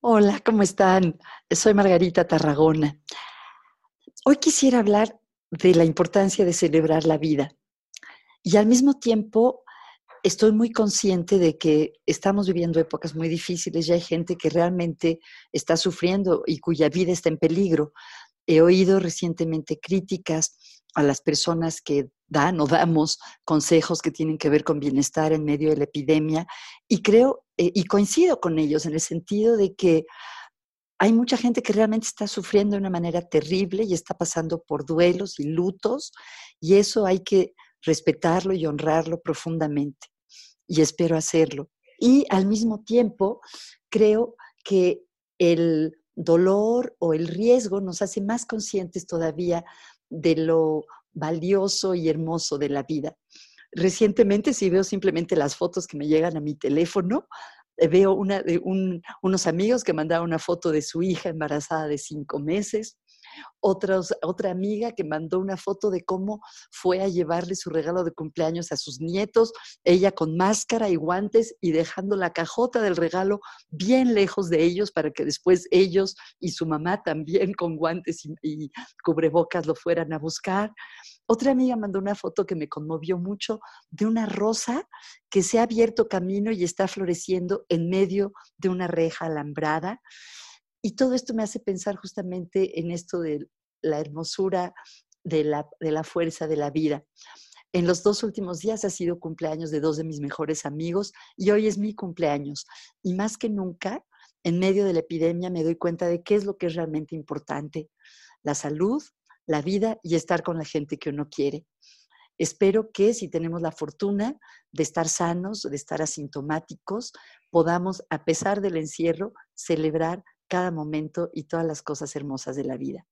Hola, ¿cómo están? Soy Margarita Tarragona. Hoy quisiera hablar de la importancia de celebrar la vida y al mismo tiempo estoy muy consciente de que estamos viviendo épocas muy difíciles y hay gente que realmente está sufriendo y cuya vida está en peligro. He oído recientemente críticas a las personas que dan o damos consejos que tienen que ver con bienestar en medio de la epidemia y creo eh, y coincido con ellos en el sentido de que hay mucha gente que realmente está sufriendo de una manera terrible y está pasando por duelos y lutos y eso hay que respetarlo y honrarlo profundamente y espero hacerlo. Y al mismo tiempo creo que el dolor o el riesgo nos hace más conscientes todavía de lo valioso y hermoso de la vida. Recientemente, si veo simplemente las fotos que me llegan a mi teléfono, eh, veo una de unos amigos que mandaron una foto de su hija embarazada de cinco meses, otra amiga que mandó una foto de cómo fue a llevarle su regalo de cumpleaños a sus nietos, ella con máscara y guantes y dejando la cajota del regalo bien lejos de ellos para que después ellos y su mamá también con guantes y, y cubrebocas lo fueran a buscar. Otra amiga mandó una foto que me conmovió mucho de una rosa que se ha abierto camino y está floreciendo en medio de una reja alambrada. Y todo esto me hace pensar justamente en esto de la hermosura de la, de la fuerza de la vida. En los dos últimos días ha sido cumpleaños de dos de mis mejores amigos y hoy es mi cumpleaños. Y más que nunca, en medio de la epidemia me doy cuenta de qué es lo que es realmente importante. La salud, la vida y estar con la gente que uno quiere. Espero que si tenemos la fortuna de estar sanos, de estar asintomáticos, podamos, a pesar del encierro, celebrar cada momento y todas las cosas hermosas de la vida.